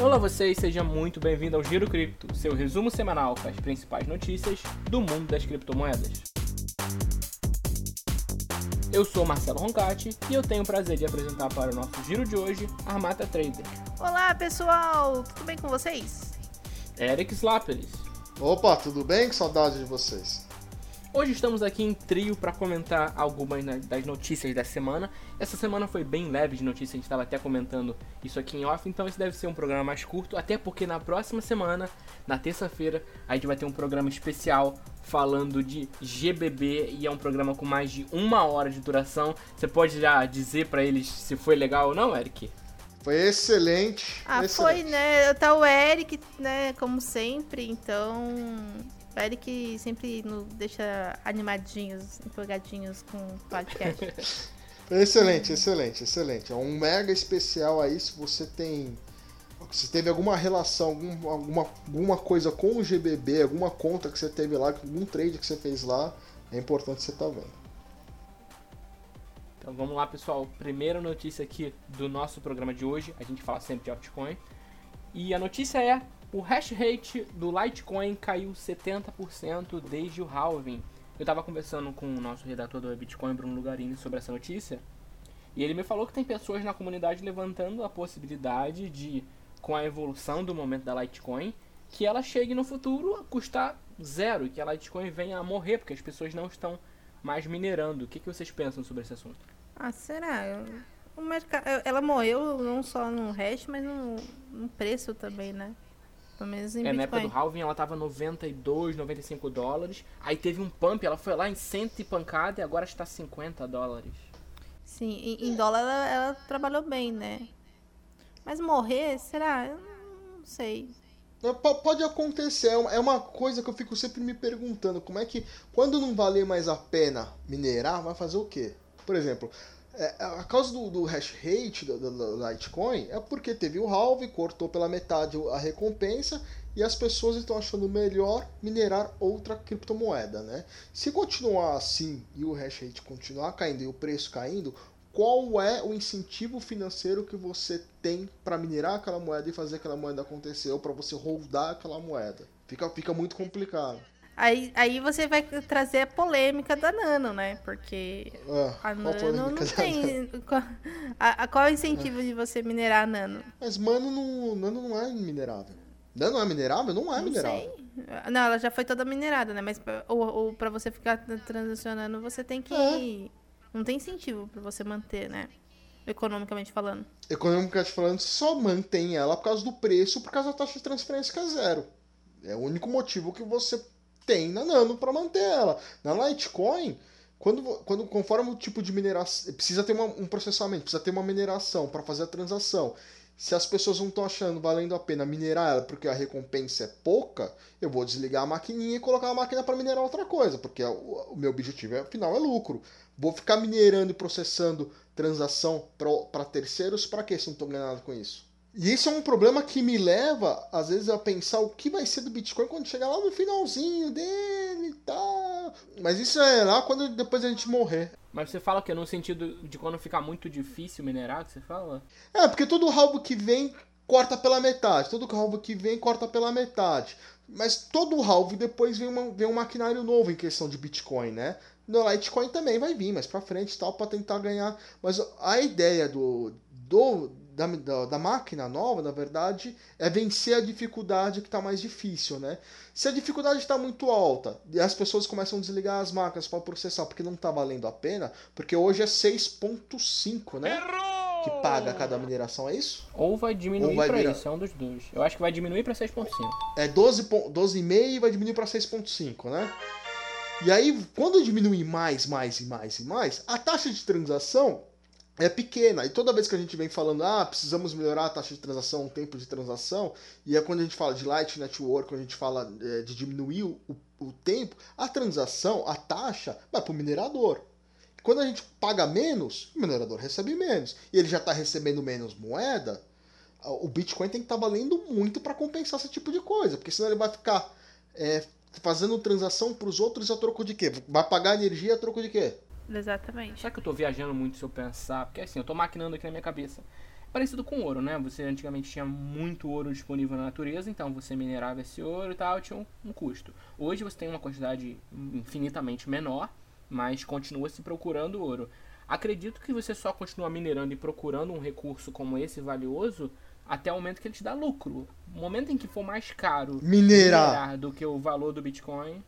Olá vocês, seja muito bem-vindo ao Giro Cripto, seu resumo semanal com as principais notícias do mundo das criptomoedas. Eu sou Marcelo Roncati e eu tenho o prazer de apresentar para o nosso giro de hoje a Armata Trader. Olá pessoal, tudo bem com vocês? Eric Slaperis. Opa, tudo bem? Que saudade de vocês. Hoje estamos aqui em trio para comentar algumas das notícias da semana. Essa semana foi bem leve de notícias, a gente estava até comentando isso aqui em off, então esse deve ser um programa mais curto, até porque na próxima semana, na terça-feira, a gente vai ter um programa especial falando de GBB e é um programa com mais de uma hora de duração. Você pode já dizer para eles se foi legal ou não, Eric? Foi excelente. Ah, excelente. foi, né? Tá o Eric, né, como sempre, então o Eric sempre nos deixa animadinhos, empolgadinhos com o podcast. excelente, excelente, excelente. É um mega especial aí se você tem. Se teve alguma relação, algum, alguma, alguma coisa com o GBB, alguma conta que você teve lá, algum trade que você fez lá, é importante você estar tá vendo. Então vamos lá, pessoal. Primeira notícia aqui do nosso programa de hoje. A gente fala sempre de altcoin. E a notícia é o hash rate do Litecoin caiu 70% desde o halving. Eu estava conversando com o nosso redator do Bitcoin, Bruno Lugarini, sobre essa notícia. E ele me falou que tem pessoas na comunidade levantando a possibilidade de, com a evolução do momento da Litecoin, que ela chegue no futuro a custar zero e que a Litecoin venha a morrer, porque as pessoas não estão mais minerando. O que, que vocês pensam sobre esse assunto? Ah, será? O mercado, ela morreu não só no hash, mas no, no preço também, né? Pelo menos em é, Bitcoin. na época do halving ela tava 92, 95 dólares. Aí teve um pump, ela foi lá em 100 e pancada e agora está 50 dólares. Sim, em, em dólar ela, ela, trabalhou bem, né? Mas morrer, será? Eu não sei. Pode acontecer, é uma coisa que eu fico sempre me perguntando, como é que, quando não valer mais a pena minerar, vai fazer o quê? Por exemplo, é, a causa do, do hash rate do, do, do, Litecoin é porque teve o halve, cortou pela metade a recompensa e as pessoas estão achando melhor minerar outra criptomoeda, né? Se continuar assim e o hash rate continuar caindo e o preço caindo, qual é o incentivo financeiro que você tem para minerar aquela moeda e fazer aquela moeda acontecer ou para você holdar aquela moeda? Fica, fica muito complicado. Aí, aí você vai trazer a polêmica da Nano, né? Porque ah, a Nano não tem. Qual, a, a, qual é o incentivo de você minerar a Nano? Mas Mano não, Nano não é minerável. Nano não é minerável? Não é não minerável. Sei. Não, ela já foi toda minerada, né? Mas ou, ou pra você ficar transacionando, você tem que. É. Não tem incentivo pra você manter, né? Economicamente falando. Economicamente falando, só mantém ela por causa do preço, por causa da taxa de transferência que é zero. É o único motivo que você tem na Nano para manter ela. Na Litecoin, quando, quando conforme o tipo de mineração, precisa ter uma, um processamento, precisa ter uma mineração para fazer a transação. Se as pessoas não estão achando valendo a pena minerar ela porque a recompensa é pouca, eu vou desligar a maquininha e colocar a máquina para minerar outra coisa, porque o, o meu objetivo é, afinal é lucro. Vou ficar minerando e processando transação para terceiros para quê se não estou ganhando nada com isso? E isso é um problema que me leva, às vezes, a pensar o que vai ser do Bitcoin quando chegar lá no finalzinho dele e tal. Mas isso é lá quando depois a gente morrer. Mas você fala que é no sentido de quando ficar muito difícil minerar, que você fala? É, porque todo rabo que vem corta pela metade. Todo rabo que vem corta pela metade. Mas todo halve depois vem, uma, vem um maquinário novo em questão de Bitcoin, né? No Litecoin também vai vir mais pra frente tal, para tentar ganhar. Mas a ideia do, do da, da, da, máquina nova, na verdade, é vencer a dificuldade que está mais difícil, né? Se a dificuldade está muito alta e as pessoas começam a desligar as máquinas para processar porque não está valendo a pena, porque hoje é 6.5, né? Errou! Que paga cada mineração, é isso? Ou vai diminuir para isso, é um dos dois. Eu acho que vai diminuir para 6.5. É 12,5 12 e vai diminuir para 6.5, né? E aí, quando diminui mais, mais e mais e mais, a taxa de transação é pequena. E toda vez que a gente vem falando, ah, precisamos melhorar a taxa de transação, o tempo de transação, e é quando a gente fala de Light Network, quando a gente fala é, de diminuir o, o, tempo, a transação, a taxa, vai para o minerador. Quando a gente paga menos, o minerador recebe menos. E ele já está recebendo menos moeda, o Bitcoin tem que estar tá valendo muito para compensar esse tipo de coisa, porque senão ele vai ficar é, fazendo transação para os outros a troco de quê? Vai pagar energia a troco de quê? Exatamente. Será que eu tô viajando muito se eu pensar? Porque assim, eu tô maquinando aqui na minha cabeça. parecido com ouro, né? Você antigamente tinha muito ouro disponível na natureza, então você minerava esse ouro e tal, tinha um, um custo. Hoje você tem uma quantidade infinitamente menor, mas continua se procurando ouro. Acredito que você só continua minerando e procurando um recurso como esse valioso até o momento que ele te dá lucro. No momento em que for mais caro minerar, minerar do que o valor do Bitcoin,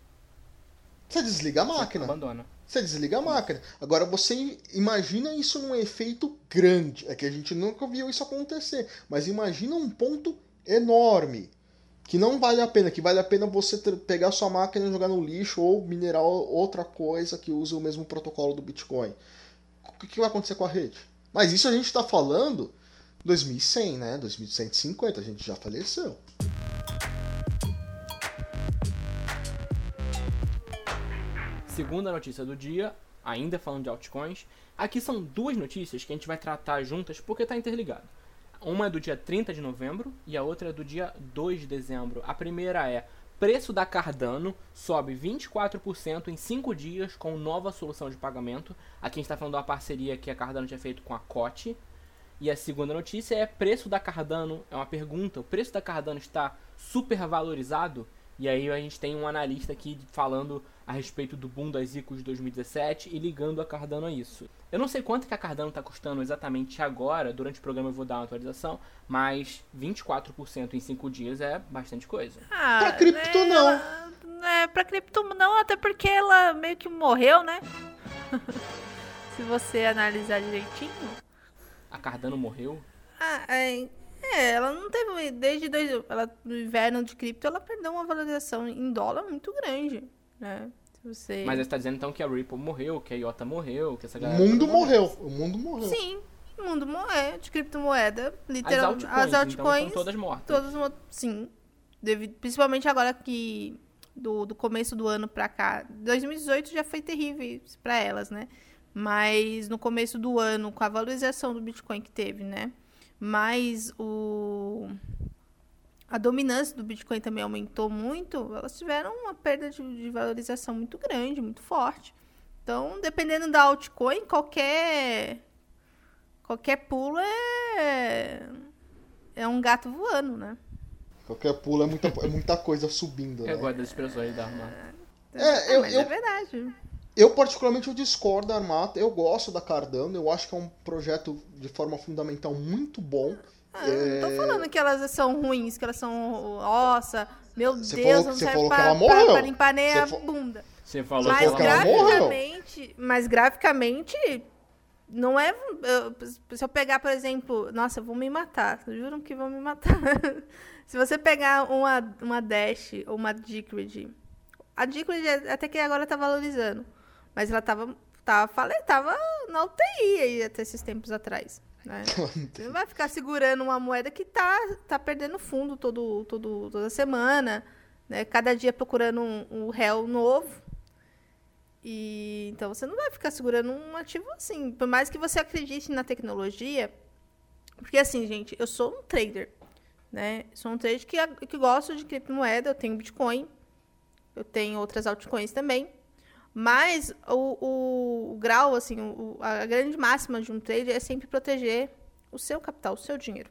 você desliga a máquina. Você abandona. Você desliga a máquina. Agora você imagina isso num efeito grande. É que a gente nunca viu isso acontecer. Mas imagina um ponto enorme. Que não vale a pena. Que vale a pena você ter, pegar sua máquina e jogar no lixo ou minerar outra coisa que use o mesmo protocolo do Bitcoin. O que vai acontecer com a rede? Mas isso a gente está falando 2100, né? 2150. A gente já faleceu. Segunda notícia do dia, ainda falando de altcoins. Aqui são duas notícias que a gente vai tratar juntas porque está interligado. Uma é do dia 30 de novembro e a outra é do dia 2 de dezembro. A primeira é: preço da Cardano sobe 24% em 5 dias com nova solução de pagamento. Aqui a gente está falando da parceria que a Cardano tinha feito com a Cote. E a segunda notícia é: preço da Cardano. É uma pergunta: o preço da Cardano está super valorizado? E aí a gente tem um analista aqui falando a respeito do boom das ICOs de 2017 e ligando a Cardano a isso. Eu não sei quanto que a Cardano está custando exatamente agora, durante o programa eu vou dar uma atualização, mas 24% em 5 dias é bastante coisa. Ah, pra cripto é, não. Ela, é, pra cripto não, até porque ela meio que morreu, né? Se você analisar direitinho. A Cardano morreu? Ah, é, é, ela não teve. Desde dois, ela, no inverno de cripto, ela perdeu uma valorização em dólar muito grande, né? Você... Mas você está dizendo então que a Ripple morreu, que a IOTA morreu, que essa galera. O mundo morreu. O mundo morreu. Sim, o mundo morreu de criptomoeda. Literalmente. As altcoins, as altcoins então, todas mortas. Todas, sim. Devido, principalmente agora que. Do, do começo do ano pra cá. 2018 já foi terrível para elas, né? Mas no começo do ano, com a valorização do Bitcoin que teve, né? Mas o a dominância do Bitcoin também aumentou muito, elas tiveram uma perda de, de, valorização muito grande, muito forte. Então, dependendo da altcoin, qualquer qualquer pulo é é um gato voando, né? Qualquer pulo é muita, é muita coisa subindo. Né? Eu gosto das expressões da Arma. É, é, eu, eu, é verdade. Eu, particularmente, eu discordo da Armata. Eu gosto da Cardano. Eu acho que é um projeto, de forma fundamental, muito bom. Ah, é... Não tô falando que elas são ruins, que elas são ossa. Meu Deus, falou, não serve pra, pra, pra, limpar nem a bunda. Você falou mas que ela graficamente, Mas graficamente, não é. Eu, se eu pegar, por exemplo, nossa, vou me matar. Juram que vão me matar. se você pegar uma, uma Dash ou uma Decred, a Decred até que agora tá valorizando. Mas ela tava, tava, falei, tava na UTI aí até esses tempos atrás. Né? Você não vai ficar segurando uma moeda que tá, tá perdendo fundo todo, todo, toda semana, né? Cada dia procurando um, um réu novo. E então você não vai ficar segurando um ativo assim. Por mais que você acredite na tecnologia, porque assim, gente, eu sou um trader, né? Sou um trader que, que gosto de criptomoeda, eu tenho Bitcoin, eu tenho outras altcoins também. Mas o, o, o grau, assim, o, a grande máxima de um trade é sempre proteger o seu capital, o seu dinheiro.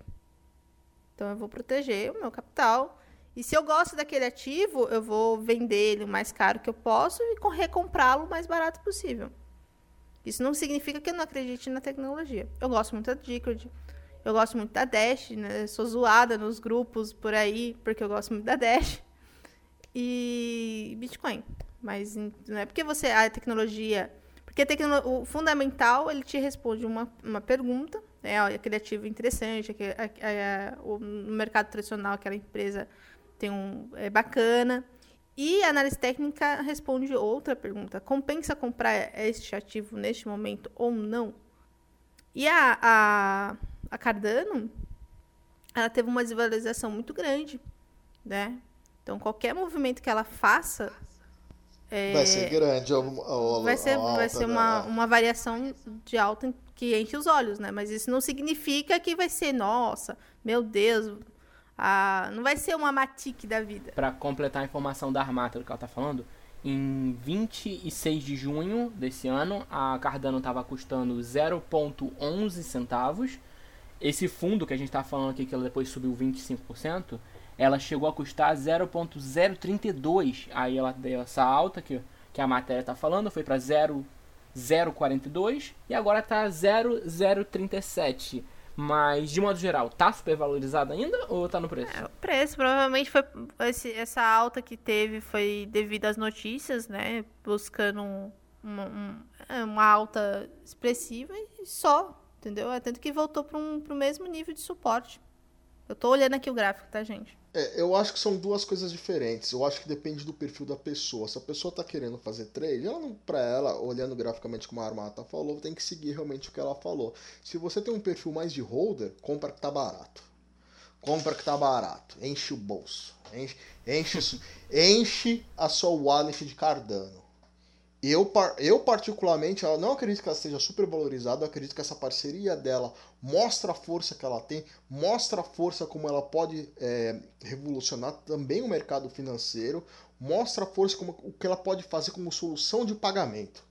Então eu vou proteger o meu capital. E se eu gosto daquele ativo, eu vou vender ele o mais caro que eu posso e recomprá-lo o mais barato possível. Isso não significa que eu não acredite na tecnologia. Eu gosto muito da Decred, eu gosto muito da Dash, né? Eu sou zoada nos grupos por aí, porque eu gosto muito da Dash. E Bitcoin. Mas não é porque você a tecnologia, porque a tecno, o fundamental ele te responde uma, uma pergunta, né? Aquele ativo interessante, aquele, a, o, no mercado tradicional aquela empresa tem um é bacana. E a análise técnica responde outra pergunta: compensa comprar este ativo neste momento ou não? E a, a, a Cardano, ela teve uma desvalorização muito grande, né? Então qualquer movimento que ela faça é, vai ser grande. vai ser, alta, vai ser uma, né? uma variação de alta que enche os olhos, né? Mas isso não significa que vai ser, nossa, meu Deus, a, não vai ser uma matique da vida. Para completar a informação da Armata do que ela tá falando, em 26 de junho desse ano, a Cardano estava custando 0,11 centavos esse fundo que a gente tá falando aqui, que ela depois subiu 25%, ela chegou a custar 0.032. Aí ela deu essa alta que, que a matéria tá falando, foi para 0.042 e agora tá 0.037. Mas, de modo geral, tá supervalorizado ainda ou tá no preço? É, o preço, provavelmente foi esse, essa alta que teve foi devido às notícias, né? Buscando um, uma, um, é, uma alta expressiva e só, entendeu? É tanto que voltou para um, o mesmo nível de suporte. Eu tô olhando aqui o gráfico, tá, gente? É, eu acho que são duas coisas diferentes. Eu acho que depende do perfil da pessoa. Se a pessoa tá querendo fazer trade, ela não, pra ela, olhando graficamente como a Armata falou, tem que seguir realmente o que ela falou. Se você tem um perfil mais de holder, compra que tá barato. Compra que tá barato. Enche o bolso. Enche, enche, enche a sua wallet de Cardano. Eu, eu, particularmente, eu não acredito que ela esteja super valorizada, acredito que essa parceria dela mostra a força que ela tem, mostra a força como ela pode é, revolucionar também o mercado financeiro, mostra a força como o que ela pode fazer como solução de pagamento.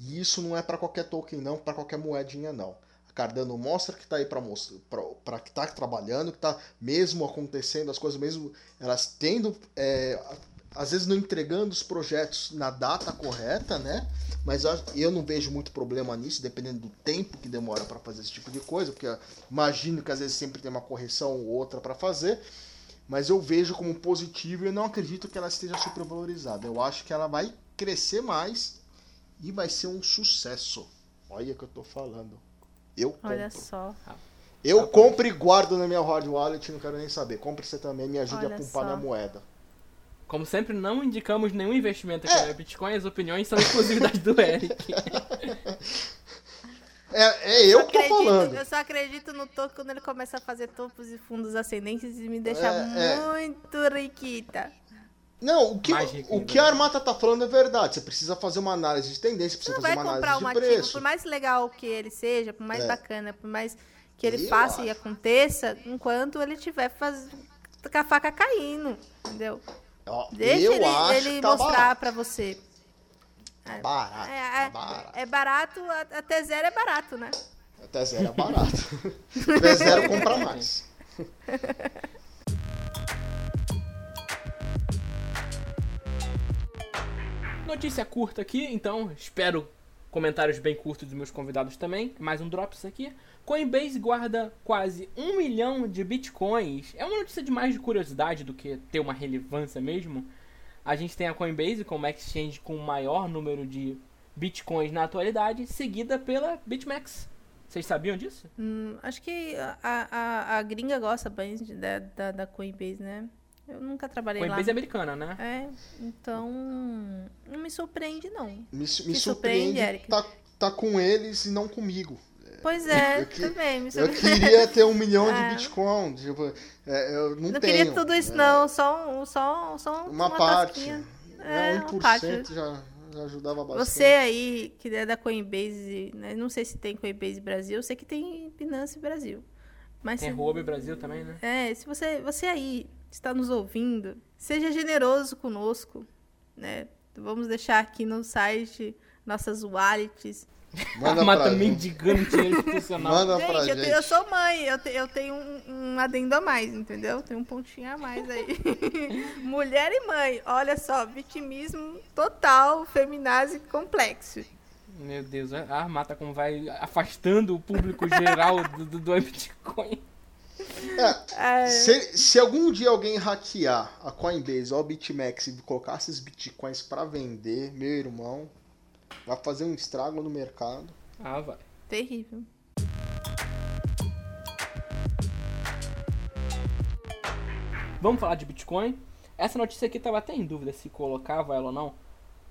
E isso não é para qualquer token não, para qualquer moedinha não. A Cardano mostra que está aí para que está trabalhando, que está mesmo acontecendo as coisas, mesmo elas tendo é, às vezes não entregando os projetos na data correta, né? Mas eu não vejo muito problema nisso, dependendo do tempo que demora para fazer esse tipo de coisa, porque imagino que às vezes sempre tem uma correção ou outra para fazer. Mas eu vejo como positivo e eu não acredito que ela esteja supervalorizada. Eu acho que ela vai crescer mais e vai ser um sucesso. Olha o que eu tô falando. Eu compro. Olha só. Eu compro e guardo na minha hard wallet, não quero nem saber. Compre você também, me ajude Olha a pumpar só. minha moeda. Como sempre, não indicamos nenhum investimento aqui no Bitcoin, as opiniões são exclusividade do Eric. É, é eu que tô falando. Eu só acredito no topo quando ele começa a fazer topos e fundos ascendentes e me deixa É, é. muito riquita. Não, o que, o que a né? Armata tá falando é verdade. Você precisa fazer uma análise de tendência, precisa não fazer vai uma comprar análise um de ativo, preço. por mais legal que ele seja, por mais É. bacana, por mais que ele Eu faça e acho. aconteça, enquanto ele estiver faz... com a faca caindo, entendeu? Ó, Deixa eu ele, acho ele tá mostrar pra você. Tá barato, É, tá é- barato. é barato, até zero é barato, né? Até zero é barato. Até zero compra mais. Notícia curta aqui, então espero comentários bem curtos dos meus convidados também. Mais um Drops aqui. Coinbase guarda quase um milhão de bitcoins. É uma notícia de mais de curiosidade do que ter uma relevância mesmo. A gente tem a Coinbase como exchange com o maior número de bitcoins na atualidade, seguida pela BitMEX. Vocês sabiam disso? Hum, acho que a, a, a gringa gosta bem da, da Coinbase, né? Eu nunca trabalhei Coinbase é lá. americana, né? É, então não me surpreende, não. Me, me surpreende, surpreende Eric? tá, tá com eles e não comigo. Pois é, Eu que- também me Eu queria ter um milhão É. de Bitcoin. Tipo, é, eu não, Não tenho. queria tudo isso, é, não. Só, um- só, só Uma, parte. tasquinha. É, É, 1% uma parte. já, já ajudava bastante. Você aí, que é da Coinbase, né? não sei se tem Coinbase Brasil, eu sei que tem Binance Brasil. Mas Tem se- Huobi Brasil também, né? É, se você, você aí está nos ouvindo, seja generoso conosco, né? Vamos deixar aqui no site nossas wallets. Manda a Mata pra gente. mendigando dinheiro institucional. Manda pra Gente, eu, gente. te- eu sou mãe, eu, te- eu tenho um, um adendo a mais, entendeu? Tem um pontinho a mais aí. Mulher e mãe, olha só, vitimismo total, feminazi complexo. Meu Deus, a Armata como vai afastando o público geral do, do, do Bitcoin. É, É, se, se algum dia alguém hackear a Coinbase ou a BitMEX e colocar esses bitcoins pra vender, meu irmão, vai fazer um estrago no mercado. Ah, vai. terrível. Vamos falar de Bitcoin. Essa notícia aqui tava até em dúvida se colocava ela ou não,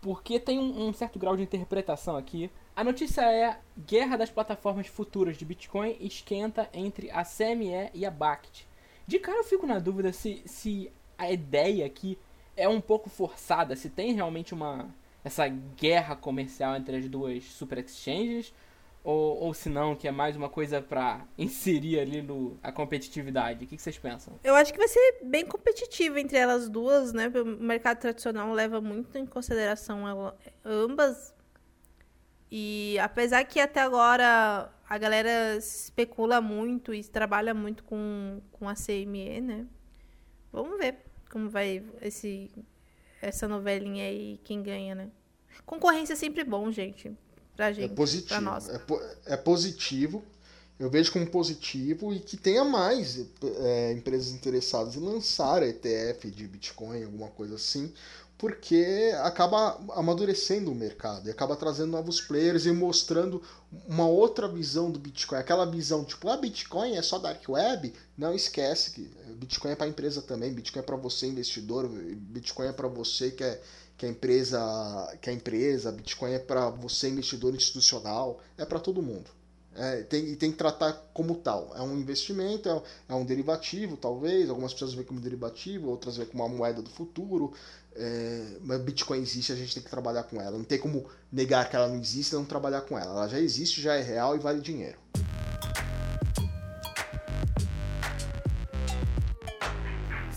porque tem um, um certo grau de interpretação aqui. A notícia é: guerra das plataformas futuras de Bitcoin esquenta entre a CME e a BACT. De cara eu fico na dúvida se, se a ideia aqui é um pouco forçada, se tem realmente uma essa guerra comercial entre as duas super exchanges ou, ou se não, que é mais uma coisa pra inserir ali no, a competitividade. O que, que vocês pensam? Eu acho que vai ser bem competitivo entre elas duas, né? O mercado tradicional leva muito em consideração ela- ambas. E apesar que até agora a galera especula muito e trabalha muito com, com a CME, né? Vamos ver como vai esse, essa novelinha aí, quem ganha, né? Concorrência é sempre bom, gente. Pra gente. É positivo. Nós. É, po- é positivo. Eu vejo como positivo e que tenha mais é, empresas interessadas em lançar ETF de Bitcoin, alguma coisa assim, porque acaba amadurecendo o mercado e acaba trazendo novos players e mostrando uma outra visão do Bitcoin. Aquela visão tipo, ah, Bitcoin é só dark web? Não esquece que Bitcoin é para empresa também, Bitcoin é para você investidor, Bitcoin é para você que é que a empresa, que a empresa, Bitcoin é para você investidor institucional, é para todo mundo. É, tem, e tem que tratar como tal. É um investimento, é, é um derivativo, talvez. Algumas pessoas veem como derivativo, outras veem como uma moeda do futuro. É, mas Bitcoin existe, a gente tem que trabalhar com ela. Não tem como negar que ela não existe e não trabalhar com ela. Ela já existe, já é real e vale dinheiro.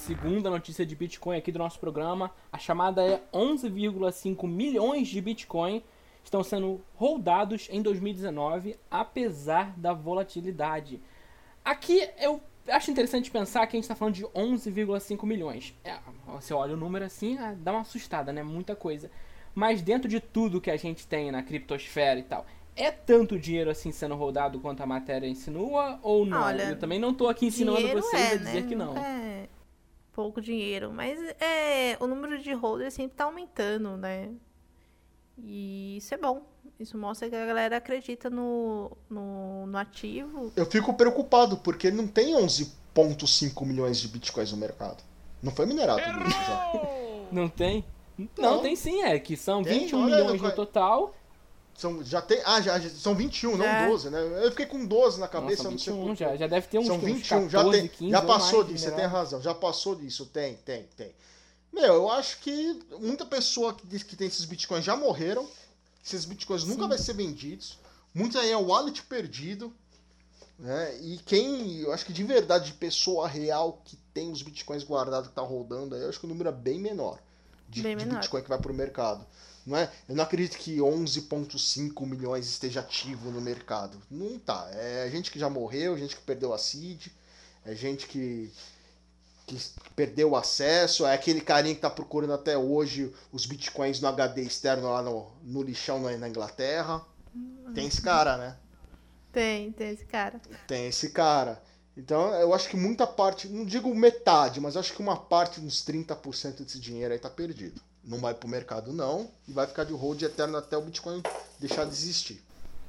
Segunda notícia de Bitcoin aqui do nosso programa, a chamada é 11,5 milhões de Bitcoin estão sendo holdados em 2019, apesar da volatilidade. Aqui eu acho interessante pensar que a gente está falando de 11,5 milhões. É, você olha o número assim, ah, dá uma assustada, né? Muita coisa. Mas dentro de tudo que a gente tem na criptosfera e tal, é tanto dinheiro assim sendo rodado quanto a matéria insinua ou não? Olha, eu também não tô aqui ensinando vocês é, a dizer né? que não. É pouco dinheiro, mas é, o número de holders sempre tá aumentando, né? E isso é bom. Isso mostra que a galera acredita no, no, no ativo. Eu fico preocupado, porque não tem 11,5 milhões de bitcoins no mercado. Não foi minerado tudo isso já. Não tem? Não, Não. tem sim, é que são Tem, 21 olha, milhões no total. São, já tem, ah, já, já- são 21, não É. 12, né? Eu fiquei com 12 na cabeça, Nossa, eu não sei 21 já, já deve ter uns, São uns 21, 14, já, tem, 15 já ou passou mais disso, você tem razão, já passou disso, tem, tem, tem. Meu, eu acho que muita pessoa que diz que tem esses bitcoins já morreram, esses bitcoins nunca vai ser vendidos, muito aí é o wallet perdido, né? E quem, eu acho que de verdade, de pessoa real que tem os bitcoins guardados que tá rodando aí, eu acho que o número é bem menor de, Bem de menor. bitcoin que vai pro mercado. Não é? Eu não acredito que 11,5 milhões esteja ativo no mercado. Não tá. É gente que já morreu, gente que perdeu a seed, é gente que, que perdeu o acesso, é aquele carinha que tá procurando até hoje os bitcoins no HD externo lá no, no lixão na, na Inglaterra. Tem esse cara, né? Tem, tem esse cara. Tem esse cara. Então eu acho que muita parte, não digo metade, mas acho que uma parte, uns 30% desse dinheiro aí tá perdido. Não vai pro mercado não, e vai ficar de hold eterno até o Bitcoin deixar de existir.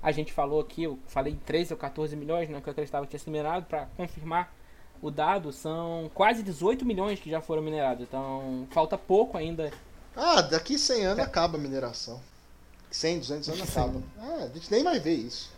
A gente falou aqui, eu falei 13 ou 14 milhões, né, que eu acreditava que tinha sido minerado, pra confirmar o dado, são quase 18 milhões que já foram minerados, então falta pouco ainda. Ah, daqui 100 anos acaba a mineração. 100, 200 anos acaba. Ah, a gente nem vai ver isso.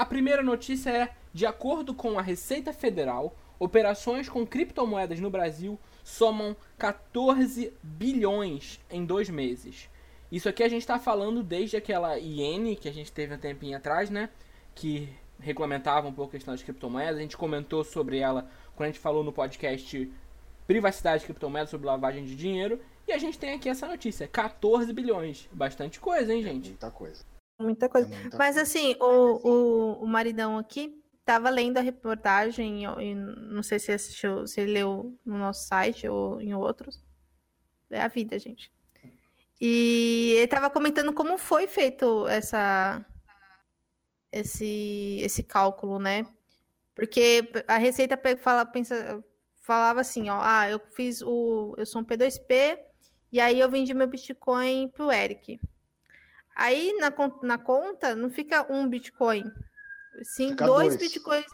A primeira notícia é: de acordo com a Receita Federal, operações com criptomoedas no Brasil somam 14 bilhões em dois meses. Isso aqui a gente está falando desde aquela IN que a gente teve um tempinho atrás, né? Que regulamentava um pouco a questão das criptomoedas. A gente comentou sobre ela quando a gente falou no podcast Privacidade de Criptomoedas sobre lavagem de dinheiro. E a gente tem aqui essa notícia: 14 bilhões. Bastante coisa, hein, gente? Muita coisa. Muita É coisa. muita Mas coisa. assim, o, o, o maridão aqui tava lendo a reportagem, e não sei se assistiu, se ele leu no nosso site ou em outros. É a vida, gente. E ele tava comentando como foi feito essa esse esse cálculo, né? Porque a Receita fala, pensa, falava assim, ó, ah, eu fiz o eu sou um P2P e aí eu vendi meu Bitcoin pro Eric. Aí na, na conta não fica um Bitcoin. Sim, dois, dois. Bitcoins.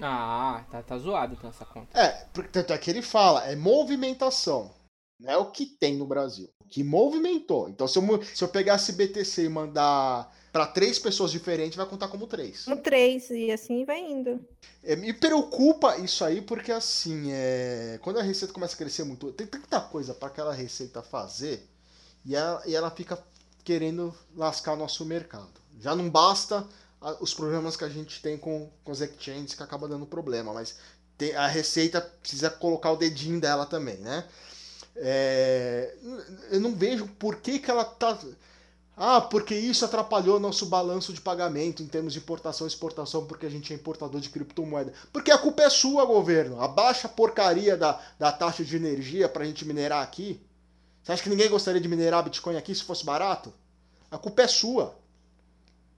Ah, tá, tá zoado então essa conta. É, porque tanto é que ele fala, é movimentação. Não é o que tem no Brasil. O que movimentou. Então, se eu, se eu pegasse BTC e mandar para três pessoas diferentes vai contar como três. Como três, e assim vai indo. É, me preocupa isso aí, porque assim, é... quando a receita começa a crescer muito, tem tanta coisa para aquela receita fazer e ela, e ela fica querendo lascar nosso mercado. Já não basta os problemas que a gente tem com, com os exchanges que acaba dando problema, mas tem, a receita precisa colocar o dedinho dela também, né? É, eu não vejo por que, que ela tá. Ah, porque isso atrapalhou nosso balanço de pagamento em termos de importação e exportação, porque a gente é importador de criptomoeda. Porque a culpa é sua, governo. Abaixa a porcaria da, da taxa de energia pra gente minerar aqui. Você acha que ninguém gostaria de minerar Bitcoin aqui se fosse barato? A culpa é sua.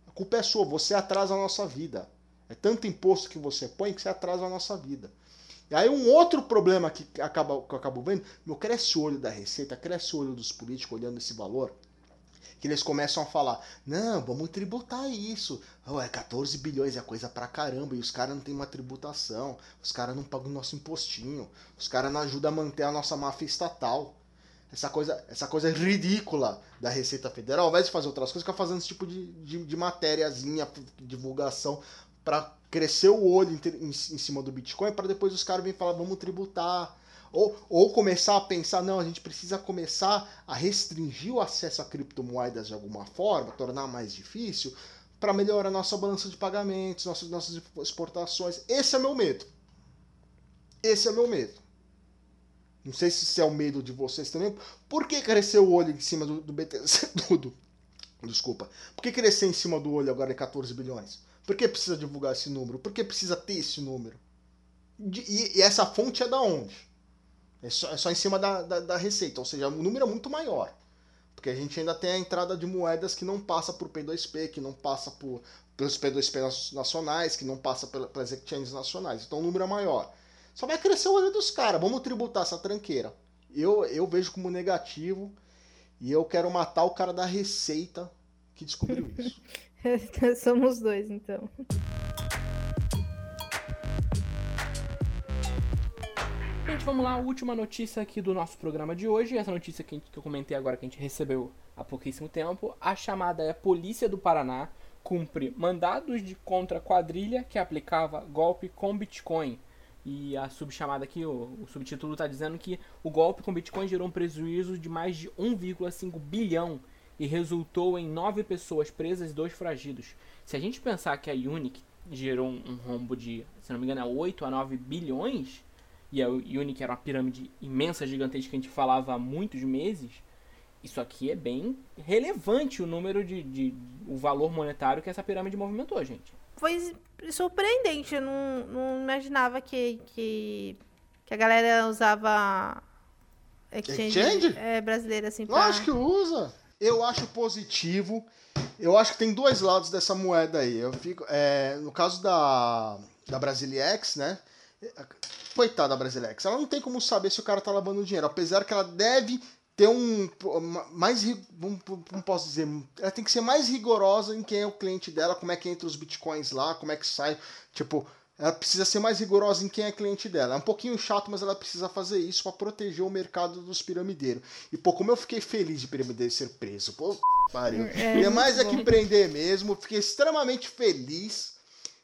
A culpa é sua. Você atrasa a nossa vida. É tanto imposto que você põe que você atrasa a nossa vida. E aí um outro problema que, acaba, que eu acabo vendo, meu, cresce o olho da Receita, cresce o olho dos políticos olhando esse valor que eles começam a falar: não, vamos tributar isso. Oh, é 14 bilhões, é coisa pra caramba. E os caras não tem uma tributação, os caras não pagam o nosso impostinho, os caras não ajudam a manter a nossa máfia estatal. Essa coisa, essa coisa ridícula da Receita Federal, ao invés de fazer outras coisas, fica fazendo esse tipo de, de, de matériazinha, divulgação, para crescer o olho em, em, em cima do Bitcoin, para depois os caras virem falar: vamos tributar ou, ou começar a pensar, não, a gente precisa começar a restringir o acesso a criptomoedas de alguma forma, tornar mais difícil, para melhorar nossa balança de pagamentos, nossas, nossas exportações. Esse é meu medo. Esse é meu medo. Não sei se esse é o medo de vocês também. Por que crescer o olho em cima do, do BTC tudo? Desculpa. Por que crescer em cima do olho agora é 14 bilhões? Por que precisa divulgar esse número? Por que precisa ter esse número? E, e essa fonte é da onde? É só, é só em cima da, da, da, receita, ou seja, o número é muito maior. Porque a gente ainda tem a entrada de moedas que não passa por P2P, que não passa por, pelos P2P nacionais, que não passa pelas exchanges nacionais. Então o número é maior. Só vai crescer o olho dos caras. Vamos tributar essa tranqueira. Eu, eu vejo como negativo e eu quero matar o cara da receita que descobriu isso. Somos dois, então. Gente, vamos lá, última notícia aqui do nosso programa de hoje. Essa notícia que, que eu comentei agora que a gente recebeu há pouquíssimo tempo. A chamada é Polícia do Paraná cumpre mandados de contra quadrilha que aplicava golpe com Bitcoin. E a subchamada aqui, o, o subtítulo está dizendo que o golpe com Bitcoin gerou um prejuízo de mais de 1,5 bilhão e resultou em nove pessoas presas e dois foragidos. Se a gente pensar que a Unic gerou um, um rombo de, se não me engano, é 8 a 9 bilhões, e a Unic era uma pirâmide imensa, gigantesca que a gente falava há muitos meses, isso aqui é bem relevante o número de, de, o valor monetário que essa pirâmide movimentou, gente. Foi surpreendente, eu não, não imaginava que, que, que a galera usava exchange, exchange? É, brasileira assim. Pra... acho que usa. Eu acho positivo. Eu acho que tem dois lados dessa moeda aí. Eu fico, é, no caso da, da Brasiliex, né? Coitada da Brasilex, ela não tem como saber se o cara tá lavando dinheiro, apesar que ela deve ter um mais não posso dizer, ela tem que ser mais rigorosa em quem é o cliente dela, como é que entra os bitcoins lá, como é que sai, tipo, ela precisa ser mais rigorosa em quem é cliente dela. É um pouquinho chato, mas ela precisa fazer isso para proteger o mercado dos piramideiros. E pô, como eu fiquei feliz de piramideiro ser preso, pô, pariu. É, é mais é que prender mesmo, fiquei extremamente feliz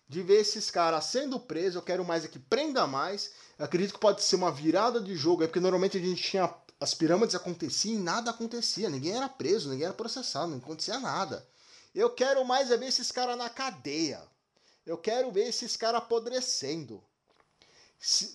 de ver esses caras sendo presos. Eu quero mais é que prenda mais. Eu acredito que pode ser uma virada de jogo, é porque normalmente a gente tinha. As pirâmides aconteciam e nada acontecia. Ninguém era preso, ninguém era processado, não acontecia nada. Eu quero mais é ver esses caras na cadeia. Eu quero ver esses caras apodrecendo.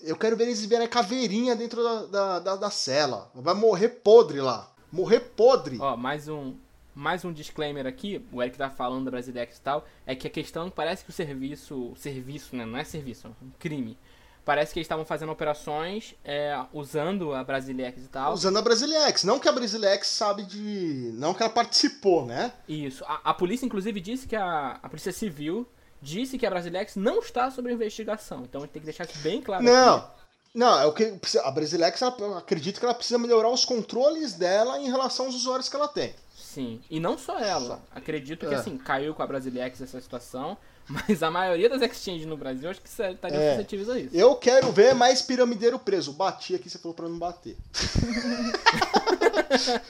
Eu quero ver eles a caveirinha dentro da, da, da, da cela. Vai morrer podre lá. Morrer podre. Ó, mais um, mais um disclaimer aqui, o Eric tá falando da Brasilex e tal, é que a questão parece que o serviço, serviço, né, não é serviço, é um crime. Parece que eles estavam fazendo operações é, usando a Brasilex e tal. Usando a Brasilex, não que a Brasilex sabe de. Não que ela participou, né? Isso. A, a polícia, inclusive, disse que a, a Polícia Civil disse que a Brasilex não está sob investigação. Então a gente tem que deixar isso bem claro. Não. Aqui. Não, é o que a Brasilex, ela, acredito que ela precisa melhorar os controles dela em relação aos usuários que ela tem. Sim, e não só ela. Acredito que, é. assim, caiu com a Brasilex essa situação, mas a maioria das exchanges no Brasil acho que estariam é. suscetíveis a isso. Eu quero ver mais piramideiro preso. Bati aqui, você falou pra não bater.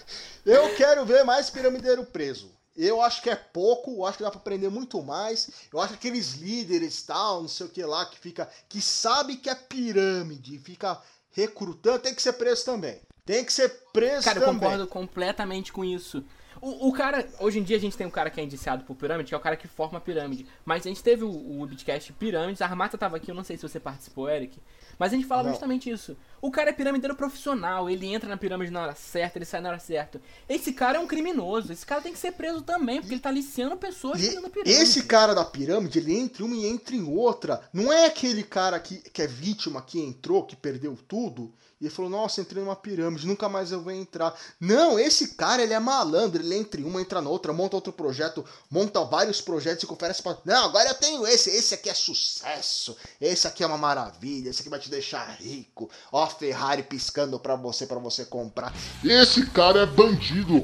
eu quero ver mais piramideiro preso. Eu acho que é pouco, eu acho que dá para aprender muito mais. Eu acho que aqueles líderes tal, não sei o que lá, que fica. que sabe que é pirâmide, fica recrutando, tem que ser preso também. Tem que ser preso Cara, também. eu concordo completamente com isso. O, o, cara, hoje em dia a gente tem um cara que é indiciado por pirâmide, que é o cara que forma a pirâmide. Mas a gente teve o, o Bitcast Pirâmides, a Armata tava aqui, eu não sei se você participou, Eric. Mas a gente falava Não. justamente isso. O cara é piramideiro profissional, ele entra na pirâmide na hora certa, ele sai na hora certa. Esse cara é um criminoso, esse cara tem que ser preso também, porque ele tá aliciando pessoas E fazendo pirâmide. esse cara da pirâmide, ele entra em uma e entra em outra. Não é aquele cara que, que é vítima que entrou, que perdeu tudo, e ele falou, nossa, entrei numa pirâmide, nunca mais eu vou entrar. Não, esse cara, ele é malandro, ele entra em uma, entra na outra, monta outro projeto, monta vários projetos e oferece pra... Não, agora eu tenho esse, esse aqui é sucesso, esse aqui é uma maravilha, esse aqui vai te deixar rico. Ó a Ferrari piscando pra você, pra você comprar. Esse cara é bandido.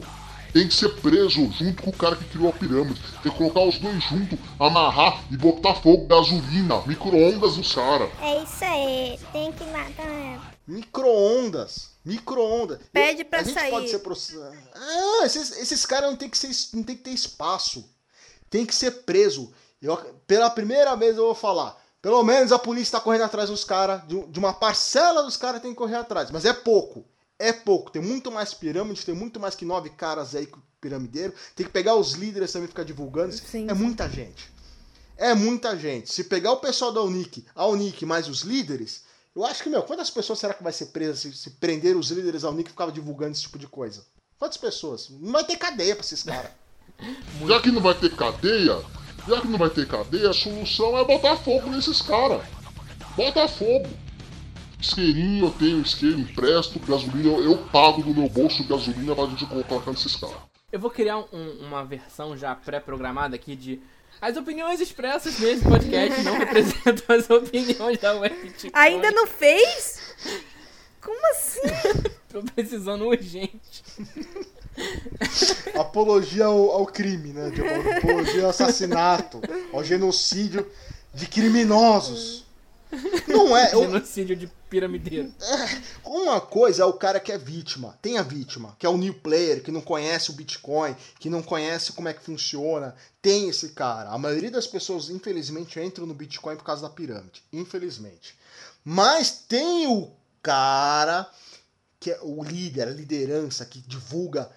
Tem que ser preso junto com o cara que criou a pirâmide. Tem que colocar os dois juntos, amarrar e botar fogo, gasolina, micro-ondas nos caras. É isso aí, tem que matar. Micro-ondas. Micro-ondas. Pede pra a gente sair. pode ser processado. Ah, esses, esses caras não tem que ser, não tem que ter espaço. Tem que ser preso. Eu, pela primeira vez eu vou falar. Pelo menos a polícia tá correndo atrás dos caras. De, de uma parcela dos caras tem que correr atrás. Mas é pouco. É pouco. Tem muito mais pirâmide, tem muito mais que nove caras aí com piramideiro. Tem que pegar os líderes também e ficar divulgando. Sim, é sim. muita gente. É muita gente. Se pegar o pessoal da Unic, a Unic mais os líderes, eu acho que, meu, quantas pessoas será que vai ser presa se, se prender os líderes da Unic e ficava divulgando esse tipo de coisa? Quantas pessoas? Não vai ter cadeia pra esses caras. Já que não vai ter cadeia, já que não vai ter cadeia, a solução é botar fogo nesses caras. Bota fogo. Isqueirinho, eu tenho isqueiro, empresto, gasolina, eu, eu pago do meu bolso gasolina pra gente colocar nesses caras. Eu vou criar um- uma versão já pré-programada aqui de. As opiniões expressas nesse podcast não representam as opiniões da Web Ainda não fez? Como assim? Tô precisando urgente. Apologia ao, ao crime, né? Apologia ao assassinato, ao genocídio de criminosos. Não é. eu- Genocídio de piramideiro. Uma coisa é o cara que é vítima, tem a vítima, que é o new player, que não conhece o Bitcoin, que não conhece como é que funciona. Tem esse cara. A maioria das pessoas, infelizmente, entram no Bitcoin por causa da pirâmide. Infelizmente. Mas tem o cara que é o líder, a liderança, que divulga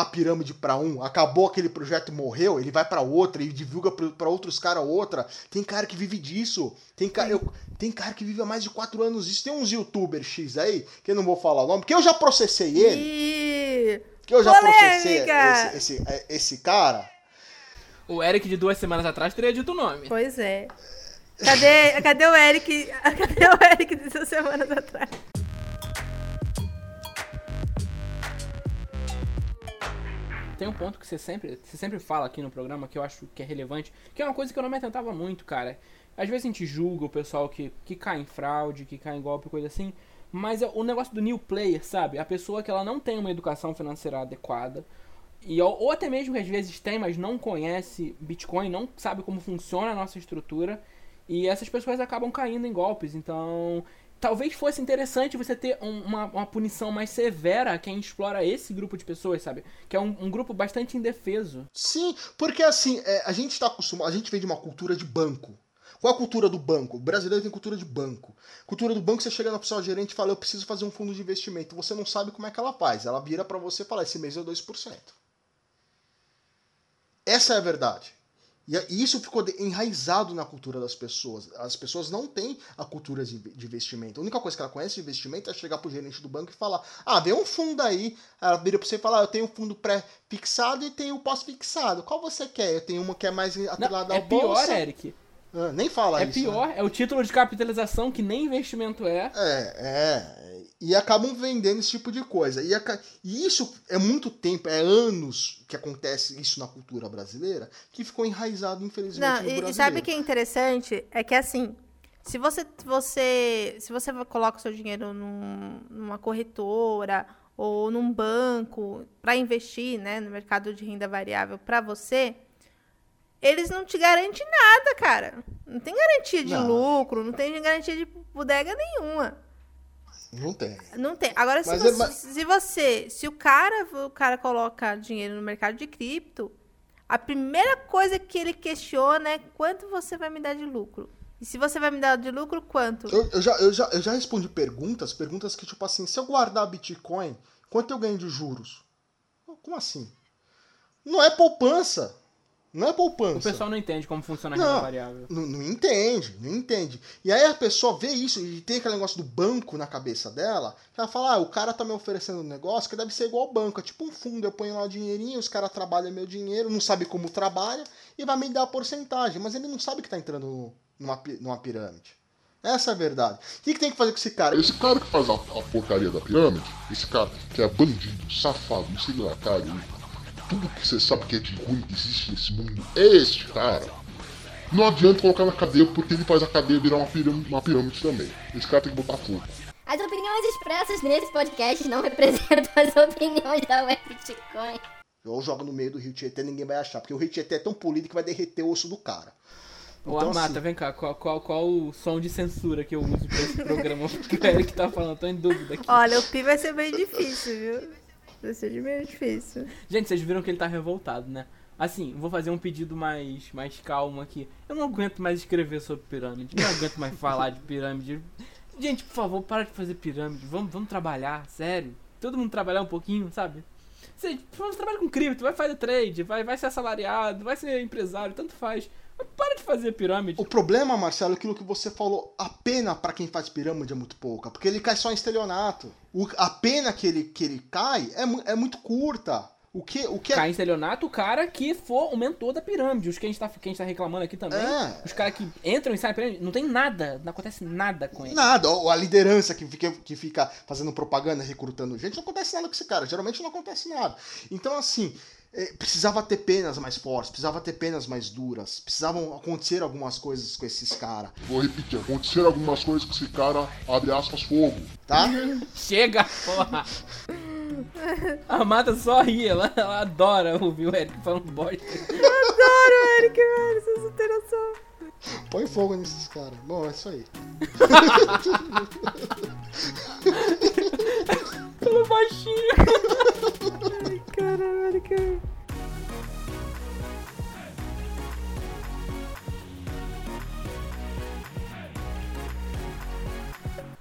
a pirâmide para um, acabou aquele projeto, morreu, ele vai para outra e divulga para outros caras outra. Tem cara que vive disso. Tem cara, eu- tem cara que vive há mais de quatro anos disso. Tem uns youtubers X aí, que eu não vou falar o nome, que eu já processei ele, que eu já processei esse, esse, esse cara. O Eric de duas semanas atrás teria dito o nome. pois é. Cadê, cadê o Eric? Cadê o Eric de duas semanas atrás? Tem um ponto que você sempre, você sempre fala aqui no programa que eu acho que é relevante, que é uma coisa que eu não me atentava muito, cara. Às vezes a gente julga o pessoal que, que cai em fraude, que cai em golpe, coisa assim. Mas é o negócio do new player, sabe? A pessoa que ela não tem uma educação financeira adequada. E, ou, ou até mesmo que às vezes tem, mas não conhece Bitcoin, não sabe como funciona a nossa estrutura. E essas pessoas acabam caindo em golpes. Então, talvez fosse interessante você ter um- uma, uma punição mais severa a quem explora esse grupo de pessoas, sabe? Que é um, um grupo bastante indefeso. Sim, porque assim, é, a gente tá acostumado, a gente vem de uma cultura de banco. Qual a cultura do banco? O brasileiro tem cultura de banco. Cultura do banco, você chega na pessoa gerente e fala, eu preciso fazer um fundo de investimento. Você não sabe como é que ela faz. Ela vira pra você e fala, esse mês é 2%. Essa é a verdade. E isso ficou enraizado na cultura das pessoas. As pessoas não têm a cultura de investimento. A única coisa que ela conhece de investimento é chegar pro gerente do banco e falar: Ah, vem um fundo aí. Ela vira pra você e fala: ah, Eu tenho um fundo pré-fixado e tenho o pós-fixado. Qual você quer? Eu tenho uma que é mais atrelada é à pior, bolsa. Eric. Ah, nem fala É isso. né? pior, é o título de capitalização que nem investimento é. É, é. E acabam vendendo esse tipo de coisa. E, aca- e isso é muito tempo, é anos que acontece isso na cultura brasileira, que ficou enraizado, infelizmente, Não, no e- brasileiro. e sabe o que é interessante? É que assim, se você, você, se você coloca o seu dinheiro num- numa corretora ou num banco para investir, né, no mercado de renda variável para você, eles não te garantem nada, cara. Não tem garantia de Não. lucro, não tem garantia de bodega nenhuma. Não tem. Não tem. Agora, se você, é ma- se você, se o cara, o cara coloca dinheiro no mercado de cripto, a primeira coisa que ele questiona é quanto você vai me dar de lucro. E se você vai me dar de lucro, quanto? Eu, eu já, eu, já, eu já respondi perguntas, perguntas que, tipo assim, se eu guardar Bitcoin, quanto eu ganho de juros? Como assim? Não é poupança. Não é poupança. O pessoal não entende como funciona a Não, renda variável. Não, não entende, não entende. E aí a pessoa vê isso e tem aquele negócio do banco na cabeça dela, que ela fala, ah, o cara tá me oferecendo um negócio que deve ser igual ao banco. É tipo um fundo, eu ponho lá o dinheirinho, os caras trabalham meu dinheiro, não sabe como trabalha, e vai me dar a porcentagem. Mas ele não sabe que tá entrando numa, numa pirâmide. Essa é a verdade. O que, que tem que fazer com esse cara? Esse cara que faz a, a porcaria da pirâmide, esse cara que é bandido, safado, estelionatário, tudo que você sabe que é de ruim que existe nesse mundo é este cara. Não adianta colocar na cadeia porque ele faz a cadeia virar uma pirâmide, uma pirâmide também. Esse cara tem que botar fogo. As opiniões expressas nesse podcast não representam as opiniões da Web Bitcoin. Eu jogo no meio do Rio Tietê, ninguém vai achar, porque o Rio Tietê é tão polido que vai derreter o osso do cara. Ô, Então, Armata, assim- vem cá, qual, qual, qual o som de censura que eu uso pra esse programa? Porque o Eric tá falando, tô em dúvida aqui. Olha, o pi vai ser bem difícil, viu? Vai ser meio difícil. Gente, vocês viram que ele tá revoltado, né? Assim, vou fazer um pedido mais, mais calmo aqui. Eu não aguento mais escrever sobre pirâmide. Não aguento mais falar de pirâmide. Gente, por favor, para de fazer pirâmide. Vamos, vamos trabalhar, sério. Todo mundo trabalhar um pouquinho, sabe? Você, vamos trabalhar com cripto, vai fazer trade, vai, vai ser assalariado, vai ser empresário, tanto faz. Para de fazer pirâmide. O problema, Marcelo, é aquilo que você falou, a pena pra quem faz pirâmide é muito pouca, porque ele cai só em estelionato. O- a pena que ele, que ele cai é, é muito curta. O que, o que é Cai em estelionato o cara que for o mentor da pirâmide. Os que a gente tá, que a gente tá reclamando aqui também. É. Os caras que entram e saem da pirâmide, não tem nada, não acontece nada com eles. Nada, ou a liderança que fica, que fica fazendo propaganda, recrutando gente, não acontece nada com esse cara. Geralmente não acontece nada. Então, assim, precisava ter penas mais fortes, precisava ter penas mais duras, precisavam acontecer algumas coisas com esses caras, Vou repetir, aconteceram algumas coisas com esse cara, abre aspas, fogo. tá? Chega, porra! A Mata só ri, ela, ela adora ouvir o Eric falando bosta. Adoro, Eric, velho, vocês não têm noção. Põe fogo nesses caras. Bom, é isso aí. Pelo baixinho.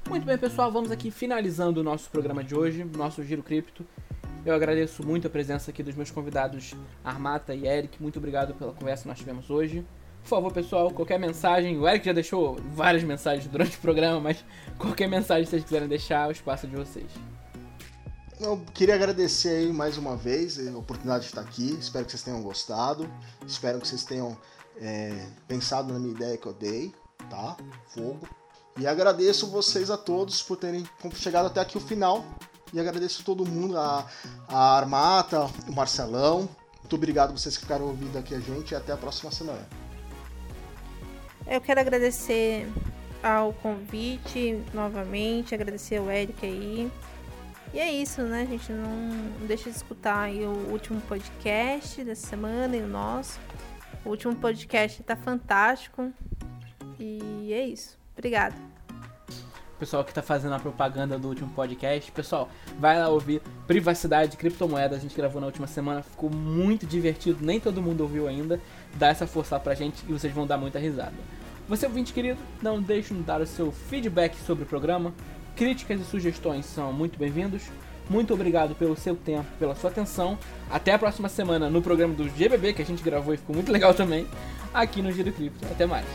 Muito bem, pessoal, vamos aqui finalizando o nosso programa de hoje, nosso Giro Cripto. Eu agradeço muito a presença aqui dos meus convidados Armata e Eric. Muito obrigado pela conversa que nós tivemos hoje. Por favor, pessoal, qualquer mensagem. O Eric já deixou várias mensagens durante o programa, mas qualquer mensagem que vocês quiserem deixar, o espaço é de vocês. Eu queria agradecer aí mais uma vez a oportunidade de estar aqui. Espero que vocês tenham gostado. Espero que vocês tenham é, pensado na minha ideia que eu dei, tá? Fogo. E agradeço vocês a todos por terem chegado até aqui o final. E agradeço todo mundo, a, a Armata, o Marcelão. Muito obrigado vocês que ficaram ouvindo aqui a gente e até a próxima semana. Eu quero agradecer ao convite novamente, agradecer ao Eric aí. E é isso, né, gente? Não deixa de escutar o último podcast dessa semana e o nosso. O último podcast tá fantástico. E é isso. Obrigada. pessoal que tá fazendo a propaganda do último podcast. Pessoal, vai lá ouvir Privacidade de Criptomoedas. A gente gravou na última semana, ficou muito divertido. Nem todo mundo ouviu ainda. Dá essa força lá pra gente e vocês vão dar muita risada. Você, ouvinte querido, não deixe de dar o seu feedback sobre o programa. Críticas e sugestões são muito bem-vindos. Muito obrigado pelo seu tempo, pela sua atenção. Até a próxima semana no programa do GBB, que a gente gravou e ficou muito legal também, aqui no Giro Cripto. Até mais.